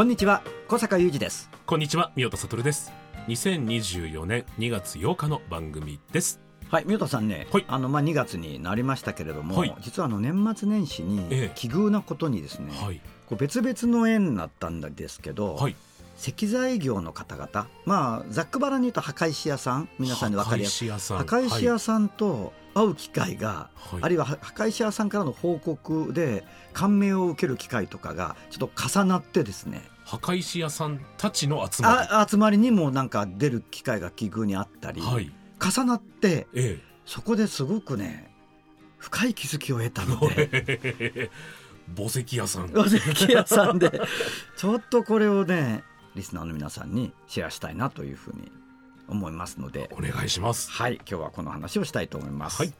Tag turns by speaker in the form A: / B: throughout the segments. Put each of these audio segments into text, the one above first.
A: こんにちは小坂雄二です。
B: こんにちは宮田悟です。2024年2月8日の番組です。
A: はい宮田さんね、
B: はい。
A: あのまあ2月になりましたけれども、
B: はい。
A: 実はあの年末年始に
B: ええ。
A: 奇遇なことにですね、
B: はい。
A: こう別々の縁になったんですけど、
B: はい。
A: 石材業の方々まあざっくばらんに言うと墓石屋さん皆さんに分かりやすい。
B: 墓石屋さん。
A: 墓石屋さんと会う機会が、
B: はい。
A: あるいは墓石屋さんからの報告で感銘を受ける機会とかがちょっと重なってですね
B: 墓石屋さんたちの集ま
A: あ集まりにもなんか出る機会が奇遇にあったり、
B: りはい。
A: 重なって
B: え
A: そこですごくね深い気づきを得たので。
B: え 墓石屋さん。
A: お関屋さんで。ちょっとこれをねリスナーの皆さんにシェアしたいなというふうに思いますので。
B: お願いします。
A: はい今日はこの話をしたいと思います。
B: はい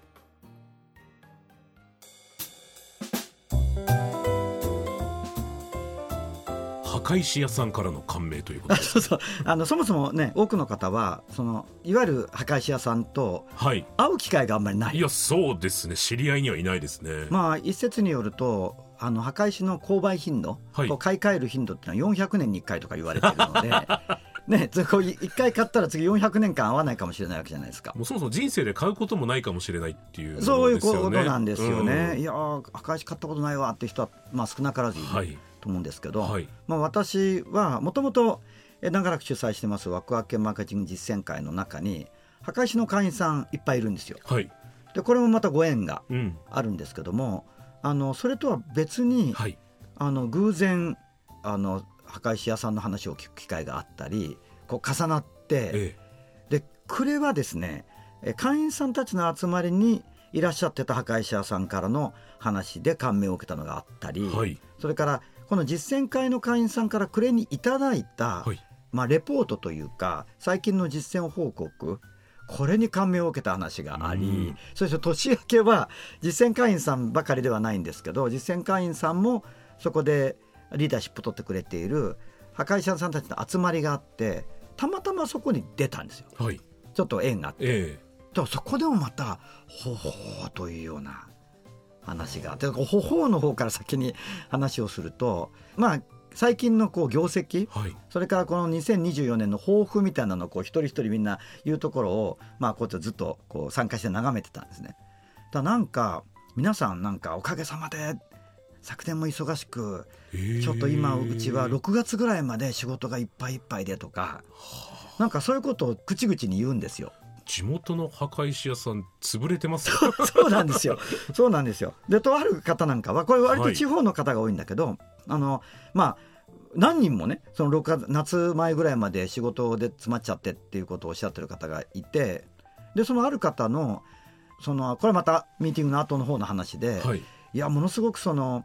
B: 墓石屋さんからの感銘という。こと
A: あ
B: です
A: そうそう。あのそもそもね多くの方はそのいわゆる墓石屋さんと
B: はい。
A: 会う機会があんまりない。
B: いやそうですね。知り合いにはいないですね、
A: まあ一説によるとあの墓石の購買頻度、
B: はい。
A: 買い替える頻度っていうのは400年に1回とか言われてるので ねつこう1回買ったら次400年間会わないかもしれないわけじゃないですか。
B: もうそもそも人生で買うこともないかもしれないっていう
A: そういうことなんですよね。
B: うん。
A: いやー墓石買ったことないわって人は、まあ、少なからずいる。
B: はい
A: と思うんですけど、
B: はい。
A: まあ、私はもともと長らく主催してますワクワクマーケティング実践会の中に墓石の会員さんいっぱいいるんですよ。
B: はい。
A: でこれもまたご縁が
B: うん。
A: あるんですけどもあのそれとは別に、
B: はい。
A: あの偶然あの墓石屋さんの話を聞く機会があったりこう重なって
B: え
A: でこれはですねえ会員さんたちの集まりにいらっしゃってた墓石屋さんからの話で感銘を受けたのがあったり、
B: えはい。
A: それからこの実践会の会員さんからくれにいただいた、
B: はい。
A: まあ、レポートというか最近の実践報告これに感銘を受けた話があり、
B: うん。
A: そして年明けは実践会員さんばかりではないんですけど実践会員さんもそこでリーダーシップ取ってくれている破壊者さんたちの集まりがあってたまたまそこに出たんですよ。
B: はい。
A: ちょっと縁があって。
B: え
A: だからそこでもまた「ほほう」というような話があって「ほほう」の方から先に話をするとまあ最近のこう業績
B: えはい
A: それからこの2024年の抱負みたいなのをこう一人一人みんな言うところをまあこうやってずっとこう参加して眺めてたんですね。だからなんか皆さんなんかおかげさまで昨年も忙しく
B: ええ
A: ちょっと今うちは6月ぐらいまで仕事がいっぱいいっぱいでとかなんかそういうことを口々に言うんですよ。
B: 地元の墓石屋さん潰れてますよ
A: そうなんですよ。そうなんですよ。で、とある方なんかは、これ割
B: はい
A: と地方の方が多いんだけど、あの、まあ、何人もね、その6月、夏前ぐらいまで仕事で詰まっちゃってっていうことをおっしゃってる方がいて、で、そのある方の、その、これまたミーティングの後の方の話で、
B: はい
A: いや、ものすごくその、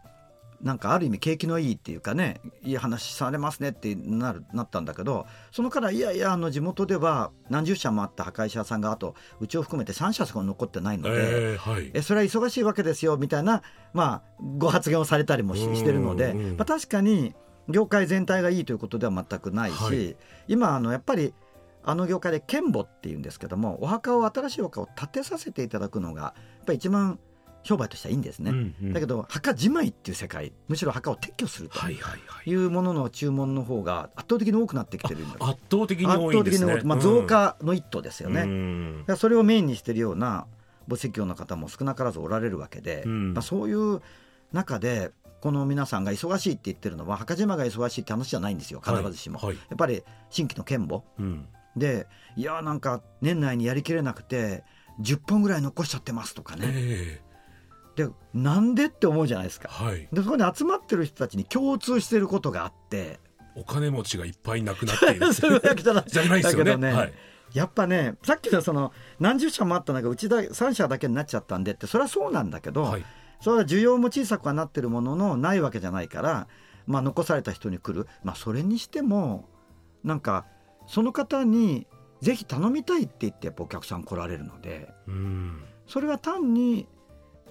A: なんかある意味景気のいいっていうかねいい話されますねってなるなったんだけどそのからいやいやあの地元では何十社もあった破壊者さんがあとうちを含めて3社しか残ってないので、
B: ええはい。
A: えそれは忙しいわけですよみたいな、まあ、ご発言をされたりもししてるので、まあ、確かに業界全体がいいということでは全くないし、
B: はい。
A: 今あのやっぱりあの業界で剣墓っていうんですけどもお墓を新しいお墓を建てさせていただくのがやっぱり一番商売としてはいいんですね。
B: うんうん。
A: だけど墓じまいっていう世界むしろ墓を撤去すると
B: はい
A: うものの注文の方が圧倒的に多くなってきてるんだ
B: 圧倒的に多いんですね。
A: 圧倒的に多い。まあ、増加の一途ですよね。
B: うん。
A: それをメインにしてるような墓石業の方も少なからずおられるわけで、
B: うん。
A: まあ、そういう中でこの皆さんが忙しいって言ってるのは墓島が忙しいって話じゃないんですよ。必ずしも、
B: はい。はい
A: やっぱり新規の剣墓
B: うん。
A: でいやーなんか年内にやりきれなくて10本ぐらい残しちゃってますとかね。
B: え
A: でなんでって思うじゃないですか。
B: えはい。
A: でそこに集まってる人たちに共通してることがあって。
C: お金持ちがいっぱい亡くなっている。
A: そういうわけじゃない
C: ですよね。
A: だけどね。
C: はい、
A: やっぱねさっきのその何十社もあった中うちだ3社だけになっちゃったんでってそれはそうなんだけど、
C: はい。
A: それは需要も小さくはなってるもののないわけじゃないから、まあ、残された人に来る、まあ、それにしてもなんかその方にぜひ頼みたいって言ってやっぱお客さん来られるので
C: うん。
A: それは単に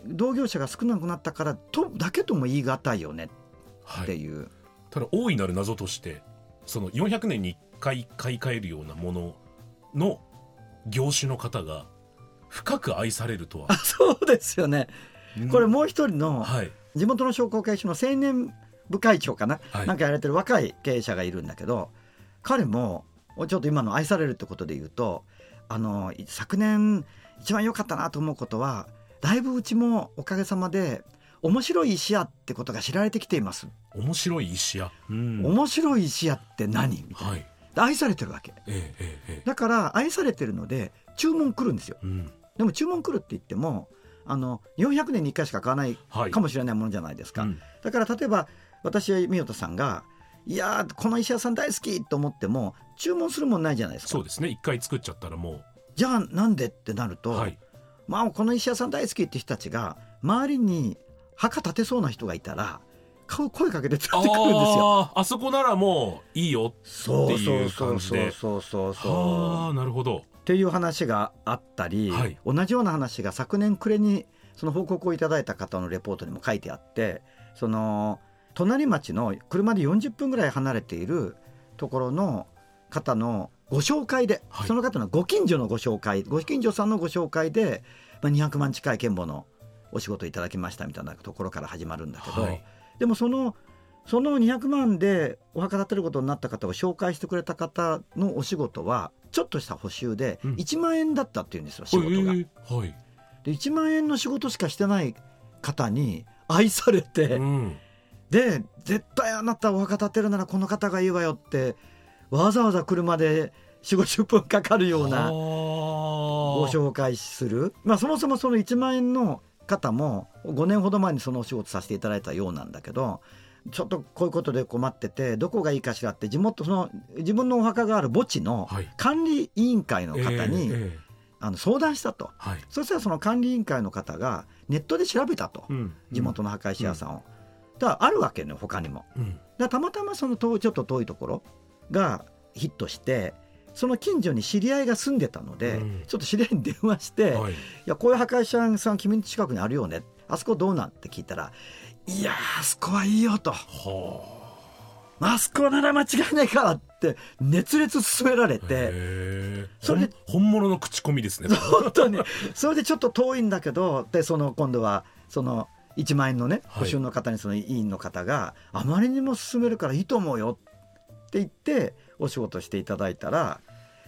A: 同業者が少なくなったからとだけとも言い難いよね
C: はい、
A: っていう、
C: ただ大いなる謎としてその400年に1回買い替えるようなものの業種の方が深く愛されるとは。
A: あ、そうですよね。これもう一人の
C: はい。
A: 地元の商工会所の青年部会長かな、
C: はい。
A: なんかやられてる若い経営者がいるんだけど彼もちょっと今の愛されるってことで言うとあの昨年一番良かったなと思うことはだいぶうちもおかげさまで面白い石屋ってことが知られてきています、
C: 面白い石屋、うん。
A: 面白い石屋って何？みたいな。
C: はい。
A: で愛されてるわけ。
C: えええ
A: だから愛されてるので注文来るんですよ。
C: うん。
A: でも注文来るって言ってもあの400年に1回しか買わない
C: はい。
A: かもしれないものじゃないですか、
C: うん。
A: だから例えば私や三代さんが「いやーこの石屋さん大好き!」と思っても注文するもんないじゃないですか。
C: そうですね。一回作っちゃったらも
A: じゃあなんでってなると、
C: うはい
A: まあこの石屋さん大好きって人たちが周りに墓建てそうな人がいたら顔声かけて連れてくるんですよ。
C: あそこならもういいよ
A: そう
C: っていう
A: そう
C: 感じで
A: そうそうそう
C: は
A: そう
C: あなるほど
A: っていう話があったり、
C: はい
A: 同じような話が昨年暮れにその報告をいただいた方のレポートにも書いてあってその隣町の車で40分ぐらい離れているところの方のご紹介で、
C: はい。
A: その方のご近所のご紹介ご近所さんのご紹介で、まあ、200万近い健保のお仕事いただきましたみたいなところから始まるんだけど、
C: はい。
A: でもそのその200万でお墓建てることになった方を紹介してくれた方のお仕事はちょっとした報酬で
C: うん。
A: 1万円だったっていうんですよ、仕事が。
C: へえはい。
A: で1万円の仕事しかしてない方に 愛されて、
C: うん。
A: で絶対あなたお墓建てるならこの方がいいわよってわざわざ車で4 5 0分かかるようなご
C: ご
A: 紹介する、まあ、そもそもその1万円の方も5年ほど前にそのお仕事させていただいたようなんだけどちょっとこういうことで困っててどこがいいかしらって地元その自分のお墓がある墓地の
C: はい。
A: 管理委員会の方に、あの相談したと。
C: はい。
A: そしたらその管理委員会の方がネットで調べたと、
C: うん。
A: 地元の墓石屋さんを。だからあるわけね他にも。
C: うん。
A: だたまたまそのちょっと遠いところがヒットしてその近所に知り合いが住んでたので、
C: うん。
A: ちょっと知り合いに電話して「い、
C: はい。
A: やこういう墓石屋さん君の近くにあるよね。あそこどうなん?」って聞いたら「いやーあそこはいいよ」と。
C: は「
A: あ。そこなら間違いないから」って熱烈勧められ
C: あ
A: て。それで
C: 本物の口コミですね。
A: 本当に。それでちょっと遠いんだけどでその今度はその1万円のね
C: はい。
A: 保証の方にその委員の方が、あまりにも勧めるからいいと思うよって言ってお仕事していただいたら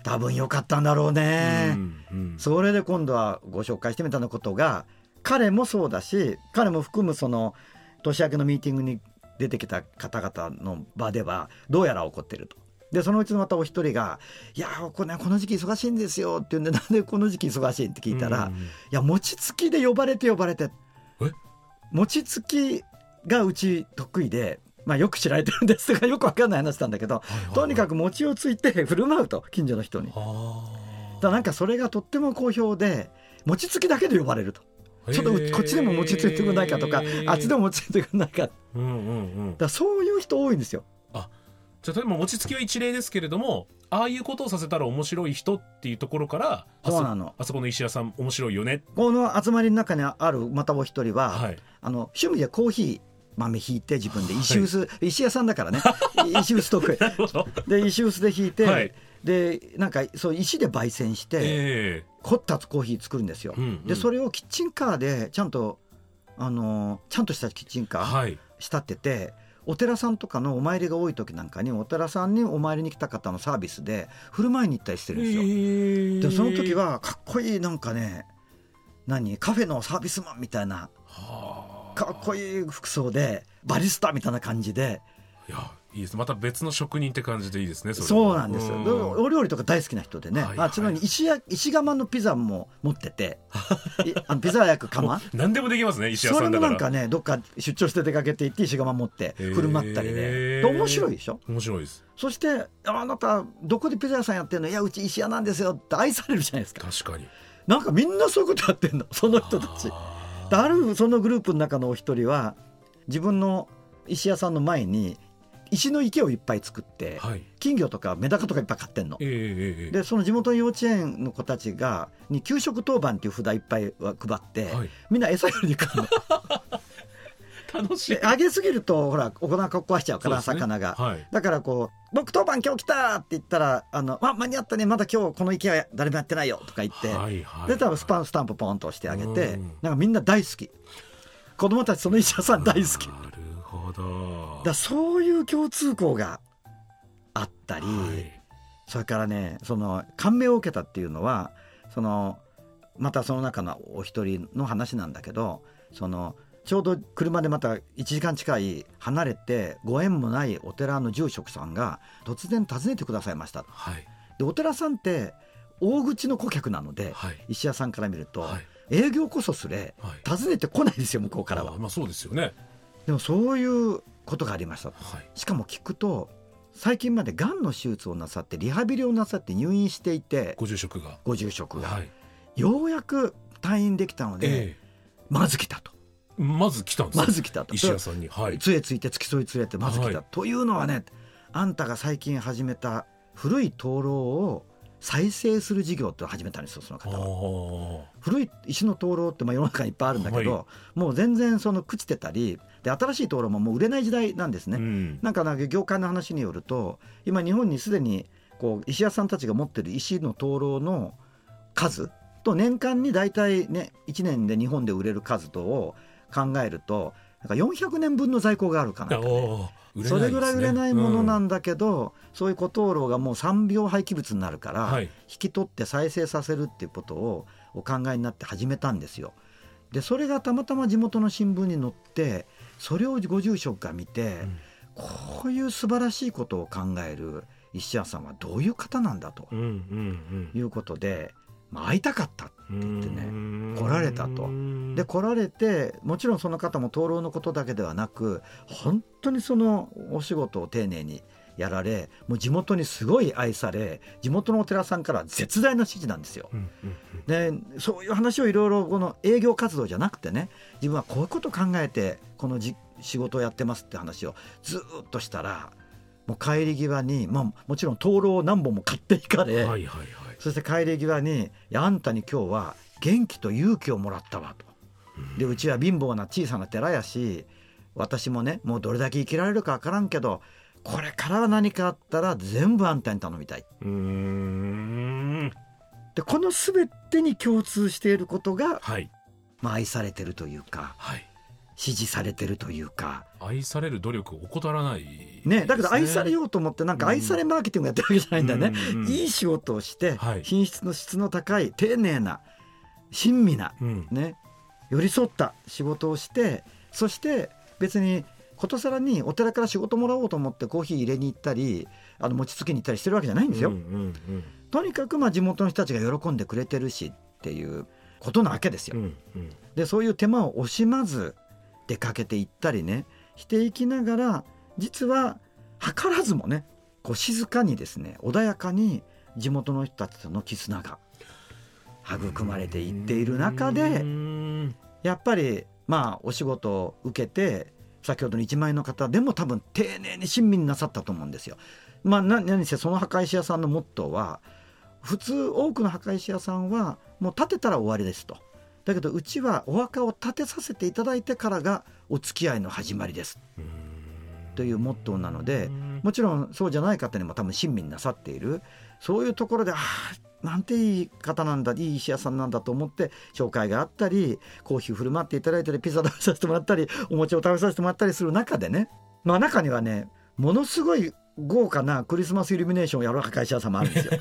A: 多分よかったんだろうね、
C: うんうん
A: それで今度はご紹介してみたのことが彼もそうだし彼も含むその年明けのミーティングに出てきた方々の場ではどうやら起こってると。でそのうちのまたお一人が「いやこれ、ね、この時期忙しいんですよ」って言うんで「なんでこの時期忙しい?」って聞いたら「
C: うん
A: いや餅つきで呼ばれて呼ばれて
C: え？
A: 餅つきがうち得意で、まあ、よく知られてるんですがよくわかんない話なんだけど、とにかく餅をついて振る舞うと近所の人に。
C: は
A: だなんかそれがとっても好評で餅つきだけで呼ばれると。
C: あ
A: ちょっとこっちでも餅ついてくれないかとかあっちでも餅ついてくれないか
C: うんうんうん。
A: らそういう人多いんですよ。
C: じゃあ例えば餅つきは一例ですけれどもああいうことをさせたら面白い人っていうところからあ
A: そうなの。
C: あそこの石屋さん面白いよね。
A: この集まりの中にあるまたお一人は、
C: はい。
A: あの趣味でコーヒー豆ひいて自分で石臼、石屋さんだからね。石臼得意。で石臼でひいて、
C: はい。
A: でなんかそう石で焙煎して、
C: え
A: 凝ったコーヒー作るんですよ、
C: うんうん
A: でそれをキッチンカーでちゃんとあのちゃんとしたキッチンカー、
C: えはい。
A: 仕立ててお寺さんとかのお参りが多い時なんかにお寺さんにお参りに来た方のサービスで振る舞いに行ったりしてるんですよ。でその時はかっこいいなんかね何カフェのサービスマンみたいな
C: はあ
A: かっこいい服装でバリスタみたいな感じで。
C: いやいいです。また別の職人って感じでいいですね
A: そうなんですよ、
C: うん。
A: お料理とか大好きな人でね、
C: はい
A: あちなみに石や石窯のピザも持ってて。いあのピザ焼く窯？
C: 何でもできますね石屋
A: それもなんかねどっか出張して出かけて行って石窯持って振る舞ったりね。で面白いでしょ？
C: 面白いです。
A: そして「ああなたどこでピザ屋さんやってるの？いやうち石屋なんですよ」って愛されるじゃないですか。
C: 確かに。
A: なんかみんなそういうことやってんの。その人たち。
C: あ
A: るそのグループの中のお一人は自分の石屋さんの前に石の池をいっぱい作って
C: ーはい。
A: 金魚とかメダカとかいっぱい買ってんの。
C: え。ええええ
A: でその地元の幼稚園の子たちがに給食当番っていう札いっぱいは配って、
C: はい。
A: みんな餌やりに来るの。
C: 楽しい。
A: であげすぎるとほらお腹壊しちゃうから、
C: ね。
A: 魚が、
C: はい。
A: だからこう「僕当番今日来た!」って言ったら「あのあ間に合ったね。まだ今日この池は誰もやってないよ」とか言って、
C: はいはい
A: で多分スパンスタンプポンと押してあげて、
C: うん。
A: なんかみんな大好き。子供たちその医者さん大好き。
C: なるほど。
A: らそういう共通項があったり、
C: はい。
A: それからねその感銘を受けたっていうのはそのまたその中のお一人の話なんだけどそのちょうど車でまた1時間近い離れてご縁もないお寺の住職さんが突然訪ねてくださいました。
C: はい。
A: でお寺さんって大口の顧客なので、
C: はい。
A: 石屋さんから見ると、
C: はい。
A: 営業こそすれ
C: はい。
A: 訪ねてこないですよ向こうからは。
C: あまあそうですよね。
A: でもそういうことがありました
C: はい。
A: しかも聞くと最近までがんの手術をなさってリハビリをなさって入院していて
C: ご住職が。
A: ご住職が、
C: はい。
A: ようやく退院できたので、
C: え
A: まず来たと。
C: えまず来たんです
A: まず来たと。
C: 石屋さんに。はい。
A: 杖ついて付き添い連れてまず来た、
C: はい。
A: というのはねあんたが最近始めた古い灯籠を再生する事業って始めたんですよその
C: あ
A: 方は。
C: ー。
A: 古い石の灯籠ってまあ世の中にいっぱいあるんだけど、
C: は
A: もう全然その朽ちてたりで新しい灯籠ももう売れない時代なんですね。
C: うん。
A: なんかなんか業界の話によると今日本にすでにこう石屋さんたちが持ってる石の灯籠の数と年間に大体ね1年で日本で売れる数とを考えるとなんか400年分の在庫があるかな
C: あー売れないですね。
A: それぐらい売れないものな
C: うん
A: だけど、そういう古灯籠がもう産業廃棄物になるから、
C: はい。
A: 引き取って再生させるっていうことをお考えになって始めたんですよ。でそれがたまたま地元の新聞に載ってそれをご住職が見て、
C: うん。
A: こういう素晴らしいことを考える石屋さんはどういう方なんだと
C: うんうん。
A: いうことで、まあ、会いたかった
C: うん
A: 言ってね
C: うん。
A: 来られたと。で来られてもちろんその方も灯籠のことだけではなく本当にそのお仕事を丁寧にやられもう地元にすごい愛され地元のお寺さんから絶大な支持なんですよ。でそういう話をいろいろこの営業活動じゃなくてね自分はこういうことを考えてこのじ仕事をやってますって話をずーっとしたらもう帰り際に、まあ、もちろん灯籠を何本も買っていかれ、
C: うんはいはいはい
A: そして帰り際に「いやあんたに今日は元気と勇気をもらったわ」と。でうちは貧乏な小さな寺やし私もねもうどれだけ生きられるか分からんけどこれからは何かあったら全部あんたに頼みたい。でこの全てに共通していることが、
C: はい
A: まあ、愛されてるというか
C: はい
A: 支持されてるというか。
C: 愛される努力を怠らない
A: ね、だけど愛され
C: よ
A: ようと思ってなんか愛されマーケティングやってるわけじゃないんだよね、
C: うんうん
A: いい仕事をして、
C: はい。
A: 品質の質の高い丁寧な親身な
C: うん。
A: ね寄り添った仕事をしてそして別にことさらにお寺から仕事もらおうと思ってコーヒー入れに行ったりあの餅つきに行ったりしてるわけじゃないんですよ。
C: うんうん
A: とにかくまあ地元の人たちが喜んでくれてるしっていうことなわけですよ。
C: うんうんうん。
A: でそういう手間を惜しまず出かけていったりねしていきながら実は図らずもねこう静かにですね穏やかに地元の人たちとの絆が育まれていっている中
C: う
A: で
C: ん
A: やっぱりまあお仕事を受けて先ほどの1万円の方でも多分丁寧に親身になさったと思うんですよ。まあ、な何せその墓石屋さんのモットーは普通多くの墓石屋さんはもう建てたら終わりですと。だけどうちはお墓を建てさせていただいてからがお付き合いの始まりです。というモットーなのでもちろんそうじゃない方にも多分親身になさっている。そういうところでああなんていい方なんだいい石屋さんなんだと思って紹介があったりコーヒー振る舞っていただいたりピザ食べさせてもらったりお餅を食べさせてもらったりする中でね。まあ中にはねものすごい豪華なクリスマスイルミネーションをやる会社さんもあるんですよ。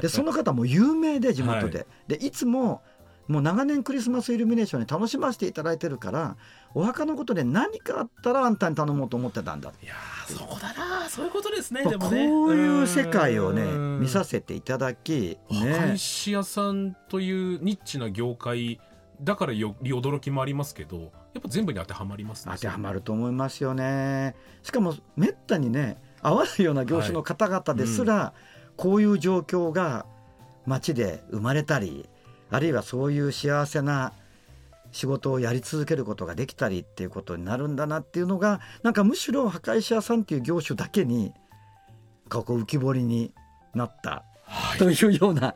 A: でその方も有名で地元で、でいつももう長年クリスマスイルミネーションに楽しませていただいてるからお墓のことで何かあったらあんたに頼もうと思ってたんだ
C: いやーそうだなそういうことですね
A: まあ
C: でもね。
A: こういう世界をね
C: うん。
A: 見させていただき、
C: 墓
A: ね、
C: 石屋さんというニッチな業界だからより驚きもありますけどやっぱ全部に当てはまりますね
A: 当てはまると思いますよね。しかもめったにね合わないような業種の方々ですら、こういう状況が街で生まれたりあるいはそういう幸せな仕事をやり続けることができたりっていうことになるんだなっていうのがなんかむしろ墓石屋さんっていう業種だけにここ浮き彫りになった
C: はい。
A: というような
C: はい。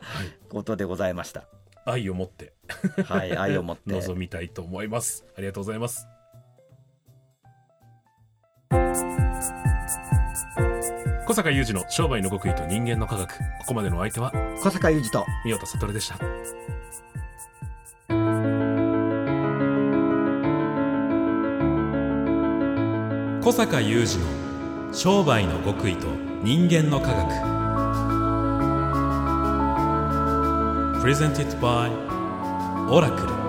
A: ことでございました。
C: 愛を持って。
A: はい、愛を持って。
C: 臨みたいと思います。ありがとうございます小坂雄二の商売の極意と人間の科学。ここまでのお相手は
A: 小坂雄二と
C: 宮田悟でした。
B: 小坂雄二の商売の極意と人間の科学。Presented by オラクル